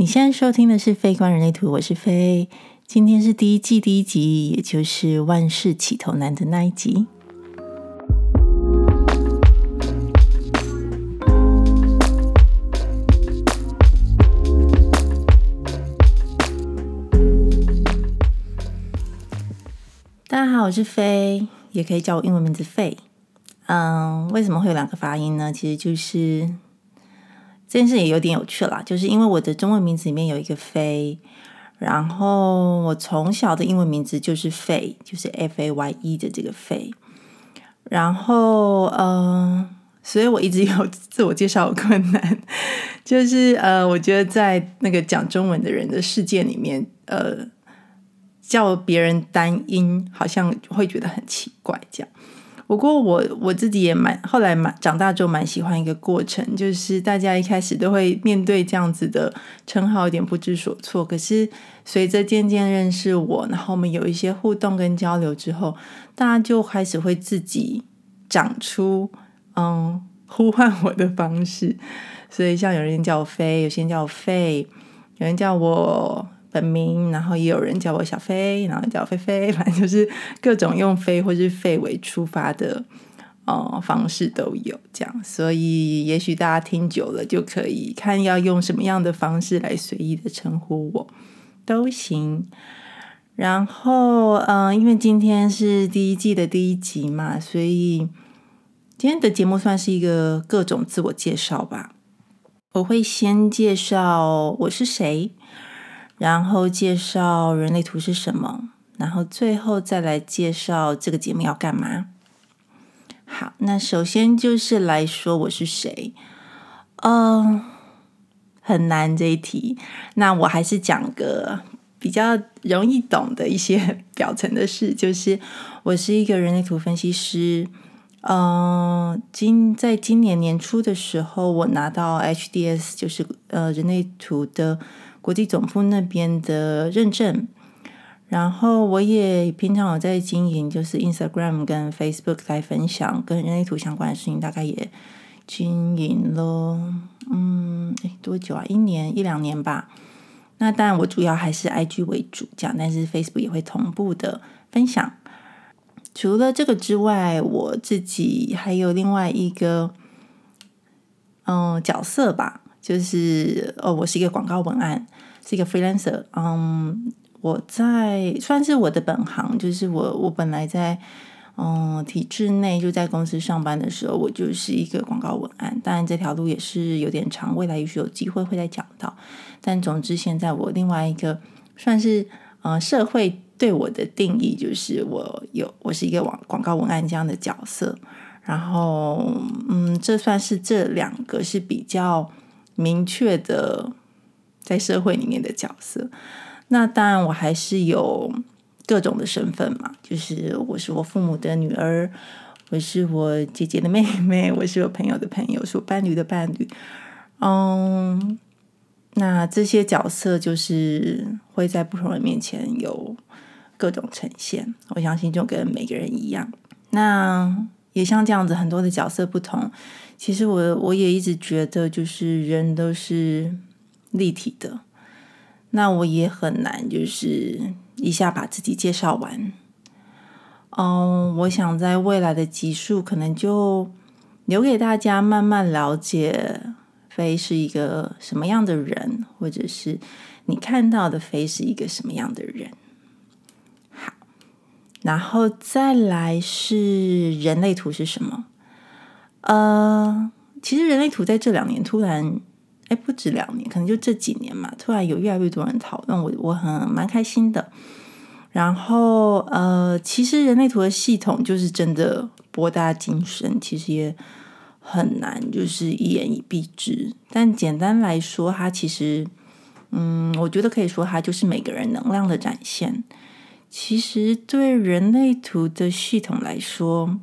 你现在收听的是《非观人类图》，我是飞。今天是第一季第一集，也就是万事起头难的那一集。大家好，我是飞，也可以叫我英文名字费。嗯，为什么会有两个发音呢？其实就是这件事也有点有趣啦，就是因为我的中文名字里面有一个飞，然后我从小的英文名字就是费，就是 F A Y E 的这个费，然后嗯，所以我一直有自我介绍困难，就是呃，我觉得在那个讲中文的人的世界里面，呃，叫别人单音好像会觉得很奇怪，这样。不过我我自己也蛮后来蛮长大之后蛮喜欢一个过程，就是大家一开始都会面对这样子的称号有点不知所措，可是随着渐渐认识我，然后我们有一些互动跟交流之后，大家就开始会自己长出嗯呼唤我的方式，所以像有人叫我飞，有些人叫我费，有人叫我。本名，然后也有人叫我小飞，然后叫菲菲，反 正就是各种用飞或是费为出发的呃方式都有这样，所以也许大家听久了就可以看要用什么样的方式来随意的称呼我都行。然后嗯，因为今天是第一季的第一集嘛，所以今天的节目算是一个各种自我介绍吧。我会先介绍我是谁。然后介绍人类图是什么，然后最后再来介绍这个节目要干嘛。好，那首先就是来说我是谁，嗯，很难这一题。那我还是讲个比较容易懂的一些 表层的事，就是我是一个人类图分析师。嗯，今在今年年初的时候，我拿到 HDS，就是呃人类图的。国际总部那边的认证，然后我也平常有在经营，就是 Instagram 跟 Facebook 来分享跟人类图相关的事情，大概也经营了，嗯，多久啊？一年一两年吧。那当然，我主要还是 IG 为主，讲，但是 Facebook 也会同步的分享。除了这个之外，我自己还有另外一个嗯角色吧。就是哦，我是一个广告文案，是一个 freelancer。嗯，我在算是我的本行，就是我我本来在嗯体制内就在公司上班的时候，我就是一个广告文案。当然这条路也是有点长，未来也许有机会会再讲到。但总之，现在我另外一个算是呃社会对我的定义，就是我有我是一个广广告文案这样的角色。然后嗯，这算是这两个是比较。明确的在社会里面的角色，那当然我还是有各种的身份嘛，就是我是我父母的女儿，我是我姐姐的妹妹，我是我朋友的朋友，是我伴侣的伴侣。嗯，那这些角色就是会在不同人面前有各种呈现，我相信就跟每个人一样。那也像这样子，很多的角色不同。其实我我也一直觉得，就是人都是立体的。那我也很难，就是一下把自己介绍完。嗯，我想在未来的集数，可能就留给大家慢慢了解飞是一个什么样的人，或者是你看到的飞是一个什么样的人。好，然后再来是人类图是什么？呃，其实人类图在这两年突然，哎，不止两年，可能就这几年嘛，突然有越来越多人讨论，我我很蛮开心的。然后，呃，其实人类图的系统就是真的博大精深，其实也很难，就是一言以蔽之。但简单来说，它其实，嗯，我觉得可以说它就是每个人能量的展现。其实对人类图的系统来说。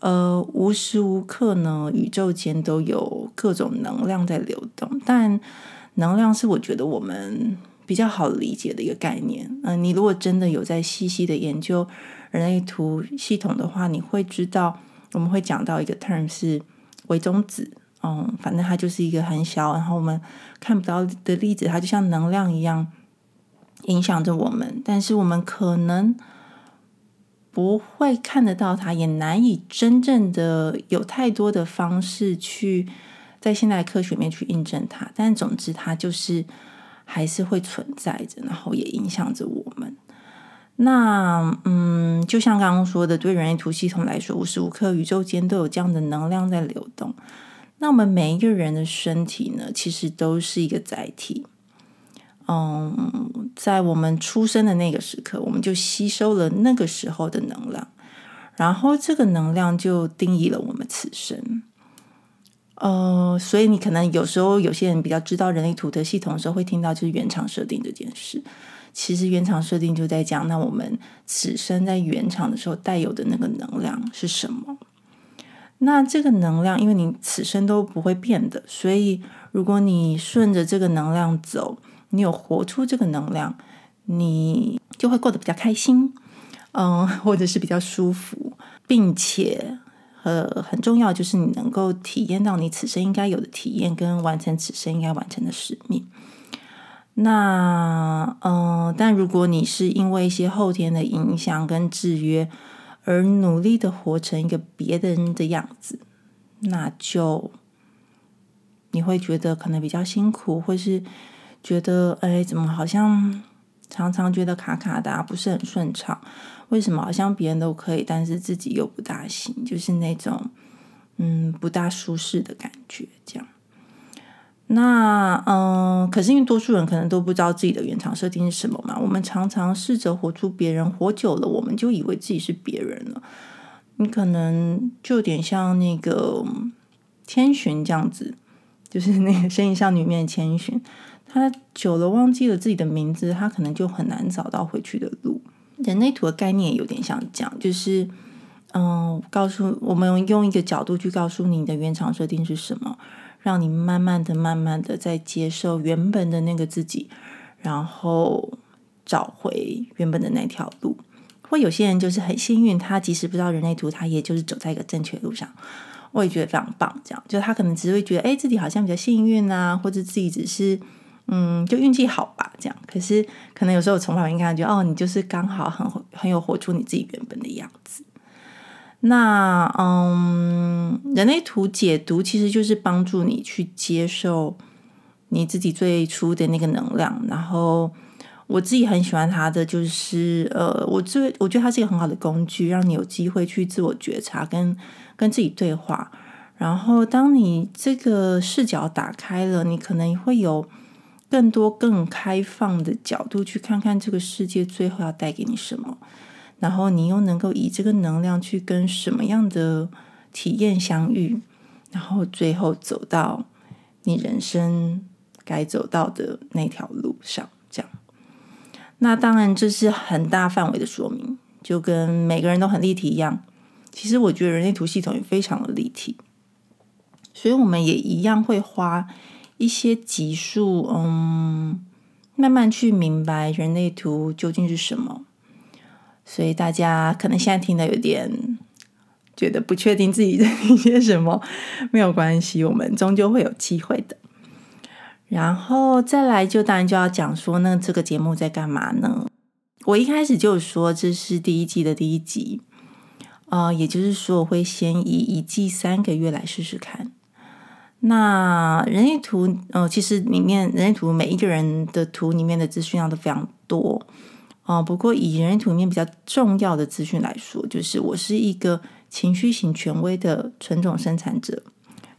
呃，无时无刻呢，宇宙间都有各种能量在流动。但能量是我觉得我们比较好理解的一个概念。嗯，你如果真的有在细细的研究人类图系统的话，你会知道我们会讲到一个 term 是微中子。嗯，反正它就是一个很小，然后我们看不到的粒子，它就像能量一样影响着我们，但是我们可能不会看得到它，也难以真正的有太多的方式去在现代科学面去印证它。但总之，它就是还是会存在着，然后也影响着我们。那嗯，就像刚刚说的，对人类图系统来说，无时无刻宇宙间都有这样的能量在流动。那我们每一个人的身体呢，其实都是一个载体。嗯，在我们出生的那个时刻，我们就吸收了那个时候的能量，然后这个能量就定义了我们此生。呃，所以你可能有时候有些人比较知道人类图的系统的时候，会听到就是原厂设定这件事。其实原厂设定就在讲，那我们此生在原厂的时候带有的那个能量是什么？那这个能量，因为你此生都不会变的，所以如果你顺着这个能量走，你有活出这个能量，你就会过得比较开心，嗯，或者是比较舒服，并且呃很重要就是你能够体验到你此生应该有的体验，跟完成此生应该完成的使命。那嗯，但如果你是因为一些后天的影响跟制约，而努力的活成一个别人的样子，那就你会觉得可能比较辛苦，或是觉得哎，怎么好像常常觉得卡卡的，不是很顺畅？为什么好像别人都可以，但是自己又不大行？就是那种嗯，不大舒适的感觉，这样。那嗯，可是因为多数人可能都不知道自己的原厂设定是什么嘛。我们常常试着活出别人，活久了，我们就以为自己是别人了。你可能就有点像那个千寻这样子，就是那个身影少女面的千寻，他久了忘记了自己的名字，他可能就很难找到回去的路。人类图的概念有点像这样，就是嗯，告诉我们用一个角度去告诉你的原厂设定是什么。让你慢慢的、慢慢的在接受原本的那个自己，然后找回原本的那条路。或有些人就是很幸运，他即使不知道人类图，他也就是走在一个正确路上。我也觉得非常棒。这样，就他可能只会觉得，哎，自己好像比较幸运啊，或者自己只是嗯，就运气好吧。这样，可是可能有时候从旁边看，觉得哦，你就是刚好很很有活出你自己原本的样子。那嗯，人类图解读其实就是帮助你去接受你自己最初的那个能量。然后我自己很喜欢它的，就是呃，我最我觉得它是一个很好的工具，让你有机会去自我觉察，跟跟自己对话。然后当你这个视角打开了，你可能会有更多更开放的角度去看看这个世界最后要带给你什么。然后你又能够以这个能量去跟什么样的体验相遇，然后最后走到你人生该走到的那条路上，这样。那当然这是很大范围的说明，就跟每个人都很立体一样。其实我觉得人类图系统也非常的立体，所以我们也一样会花一些集数，嗯，慢慢去明白人类图究竟是什么。所以大家可能现在听的有点觉得不确定自己在听些什么，没有关系，我们终究会有机会的。然后再来，就当然就要讲说，那这个节目在干嘛呢？我一开始就说这是第一季的第一集，啊，也就是说我会先以一季三个月来试试看。那人类图，呃，其实里面人类图每一个人的图里面的资讯量都非常多。哦，不过以人类图里面比较重要的资讯来说，就是我是一个情绪型权威的纯种生产者。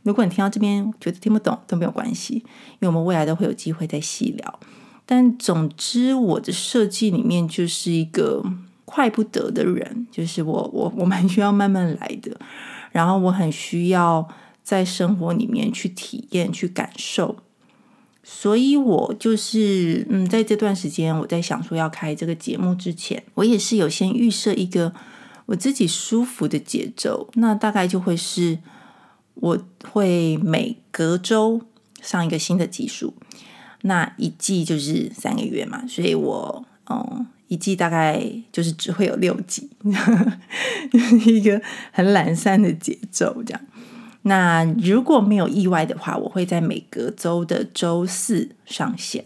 如果你听到这边觉得听不懂都没有关系，因为我们未来都会有机会再细聊。但总之，我的设计里面就是一个快不得的人，就是我我我蛮需要慢慢来的，然后我很需要在生活里面去体验、去感受。所以，我就是嗯，在这段时间，我在想说要开这个节目之前，我也是有先预设一个我自己舒服的节奏。那大概就会是，我会每隔周上一个新的技术。那一季就是三个月嘛，所以我嗯，一季大概就是只会有六集，一个很懒散的节奏这样。那如果没有意外的话，我会在每个周的周四上线。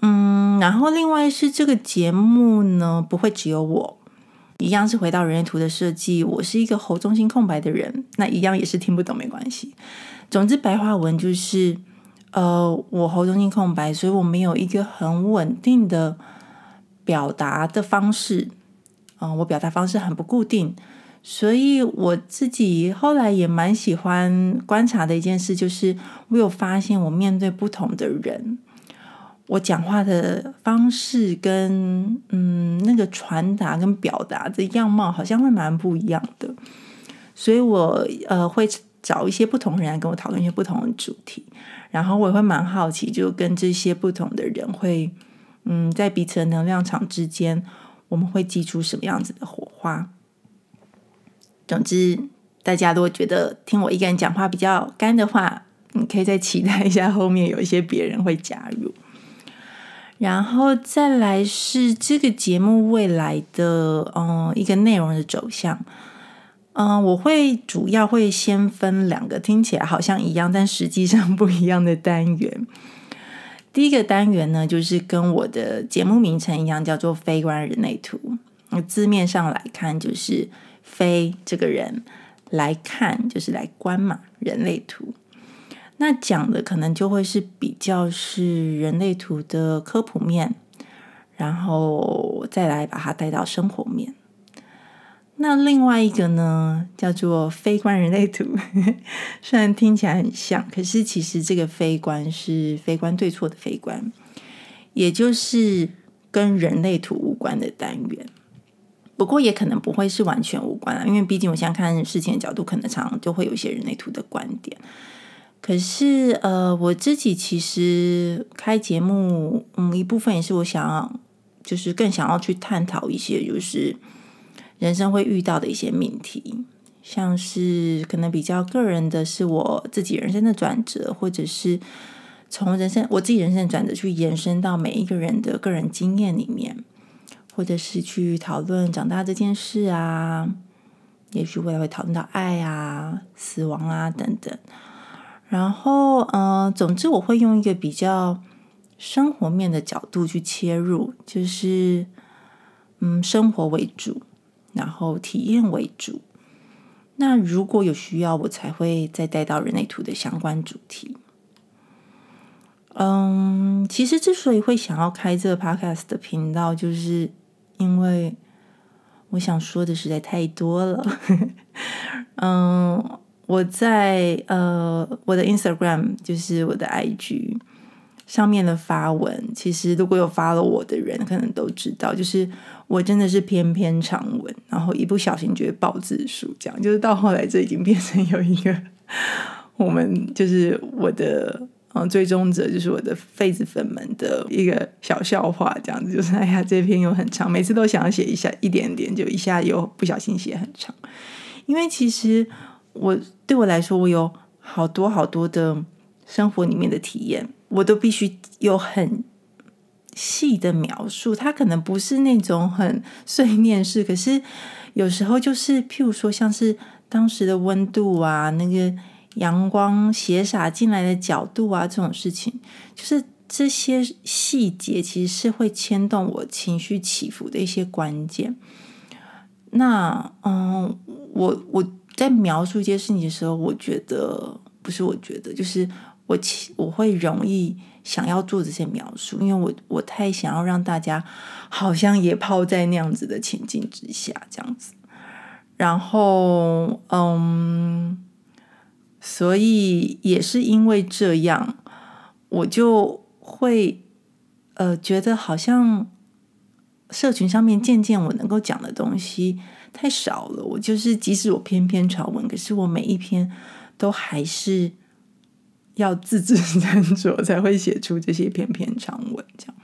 嗯，然后另外是这个节目呢，不会只有我，一样是回到人类图的设计。我是一个喉中心空白的人，那一样也是听不懂没关系。总之，白话文就是，呃，我喉中心空白，所以我没有一个很稳定的表达的方式。嗯，我表达方式很不固定，所以我自己后来也蛮喜欢观察的一件事，就是我有发现，我面对不同的人。我讲话的方式跟嗯那个传达跟表达的样貌好像会蛮不一样的，所以我呃会找一些不同人来跟我讨论一些不同的主题，然后我也会蛮好奇，就跟这些不同的人会嗯在彼此的能量场之间，我们会激出什么样子的火花。总之，大家如果觉得听我一个人讲话比较干的话，你可以再期待一下后面有一些别人会加入。然后再来是这个节目未来的嗯一个内容的走向，嗯，我会主要会先分两个听起来好像一样，但实际上不一样的单元。第一个单元呢，就是跟我的节目名称一样，叫做“非观人类图”。字面上来看，就是“非”这个人来看，就是来观嘛，人类图。那讲的可能就会是比较是人类图的科普面，然后再来把它带到生活面。那另外一个呢，叫做非观人类图，虽然听起来很像，可是其实这个非观是非观对错的非观，也就是跟人类图无关的单元。不过也可能不会是完全无关啊，因为毕竟我现在看事情的角度，可能常常就会有一些人类图的观点。可是，呃，我自己其实开节目，嗯，一部分也是我想要，就是更想要去探讨一些，就是人生会遇到的一些命题，像是可能比较个人的，是我自己人生的转折，或者是从人生我自己人生的转折去延伸到每一个人的个人经验里面，或者是去讨论长大这件事啊，也许未来会讨论到爱啊、死亡啊等等。然后，嗯，总之我会用一个比较生活面的角度去切入，就是嗯，生活为主，然后体验为主。那如果有需要，我才会再带到人类图的相关主题。嗯，其实之所以会想要开这个 podcast 的频道，就是因为我想说的实在太多了。嗯。我在呃我的 Instagram 就是我的 IG 上面的发文，其实如果有发了我的人，可能都知道，就是我真的是篇篇长文，然后一不小心就会爆字数，这样就是到后来这已经变成有一个 我们就是我的嗯追踪者，就是我的痱子粉们的一个小笑话，这样子就是哎呀这篇又很长，每次都想要写一下一点点，就一下又不小心写很长，因为其实。我对我来说，我有好多好多的生活里面的体验，我都必须有很细的描述。它可能不是那种很碎念式，可是有时候就是，譬如说，像是当时的温度啊，那个阳光斜洒进来的角度啊，这种事情，就是这些细节，其实是会牵动我情绪起伏的一些关键。那，嗯，我我。在描述一些事情的时候，我觉得不是，我觉得就是我，我会容易想要做这些描述，因为我我太想要让大家好像也泡在那样子的情境之下，这样子。然后，嗯，所以也是因为这样，我就会呃觉得好像社群上面渐渐我能够讲的东西。太少了，我就是即使我篇篇长文，可是我每一篇都还是要字字斟酌才会写出这些篇篇长文，这样。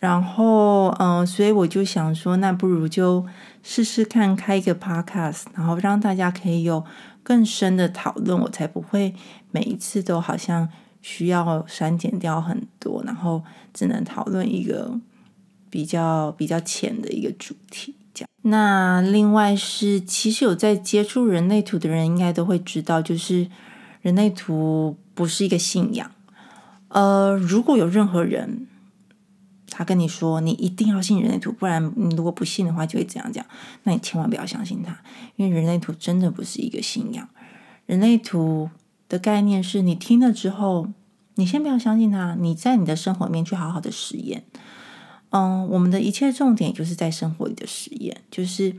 然后，嗯，所以我就想说，那不如就试试看开一个 podcast，然后让大家可以有更深的讨论，我才不会每一次都好像需要删减掉很多，然后只能讨论一个比较比较浅的一个主题，这样。那另外是，其实有在接触人类图的人，应该都会知道，就是人类图不是一个信仰。呃，如果有任何人他跟你说你一定要信人类图，不然你如果不信的话就会这样讲，那你千万不要相信他，因为人类图真的不是一个信仰。人类图的概念是你听了之后，你先不要相信他，你在你的生活里面去好好的实验。嗯，我们的一切重点就是在生活里的实验，就是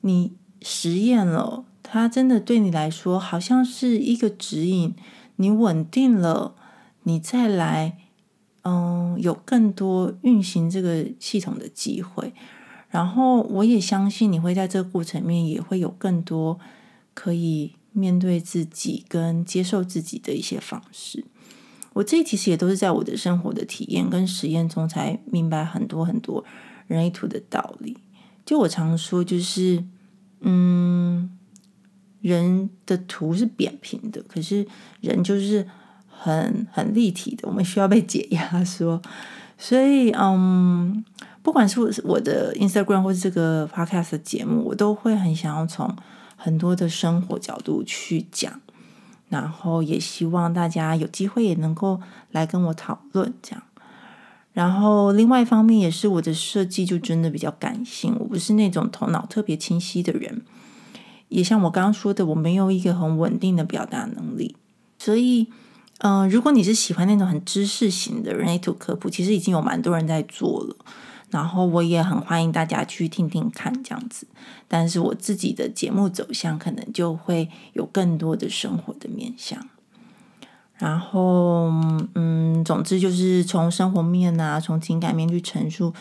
你实验了，它真的对你来说好像是一个指引，你稳定了，你再来，嗯，有更多运行这个系统的机会。然后我也相信你会在这个过程面也会有更多可以面对自己跟接受自己的一些方式。我这其实也都是在我的生活的体验跟实验中才明白很多很多人类图的道理。就我常说，就是嗯，人的图是扁平的，可是人就是很很立体的，我们需要被解压缩。所以，嗯，不管是我的 Instagram 或是这个 Podcast 的节目，我都会很想要从很多的生活角度去讲。然后也希望大家有机会也能够来跟我讨论这样。然后另外一方面也是我的设计就真的比较感性，我不是那种头脑特别清晰的人。也像我刚刚说的，我没有一个很稳定的表达能力。所以，嗯，如果你是喜欢那种很知识型的人类图科普，其实已经有蛮多人在做了。然后我也很欢迎大家去听听看这样子，但是我自己的节目走向可能就会有更多的生活的面向。然后，嗯，总之就是从生活面啊，从情感面去陈述，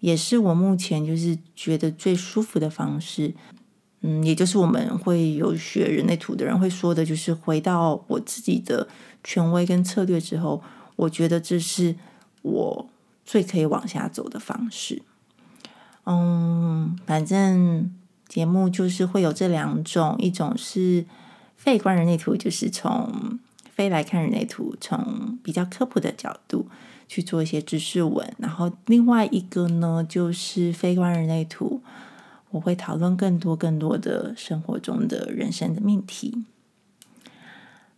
也是我目前就是觉得最舒服的方式。嗯，也就是我们会有学人类图的人会说的，就是回到我自己的权威跟策略之后，我觉得这是我。最可以往下走的方式，嗯，反正节目就是会有这两种，一种是非观人类图，就是从非来看人类图，从比较科普的角度去做一些知识文，然后另外一个呢，就是非观人类图，我会讨论更多更多的生活中的人生的命题。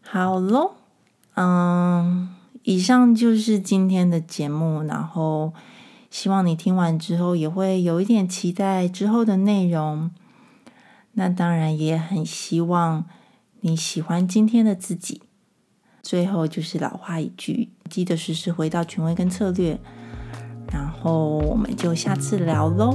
好喽，嗯。以上就是今天的节目，然后希望你听完之后也会有一点期待之后的内容。那当然也很希望你喜欢今天的自己。最后就是老话一句，记得时时回到权威跟策略。然后我们就下次聊喽。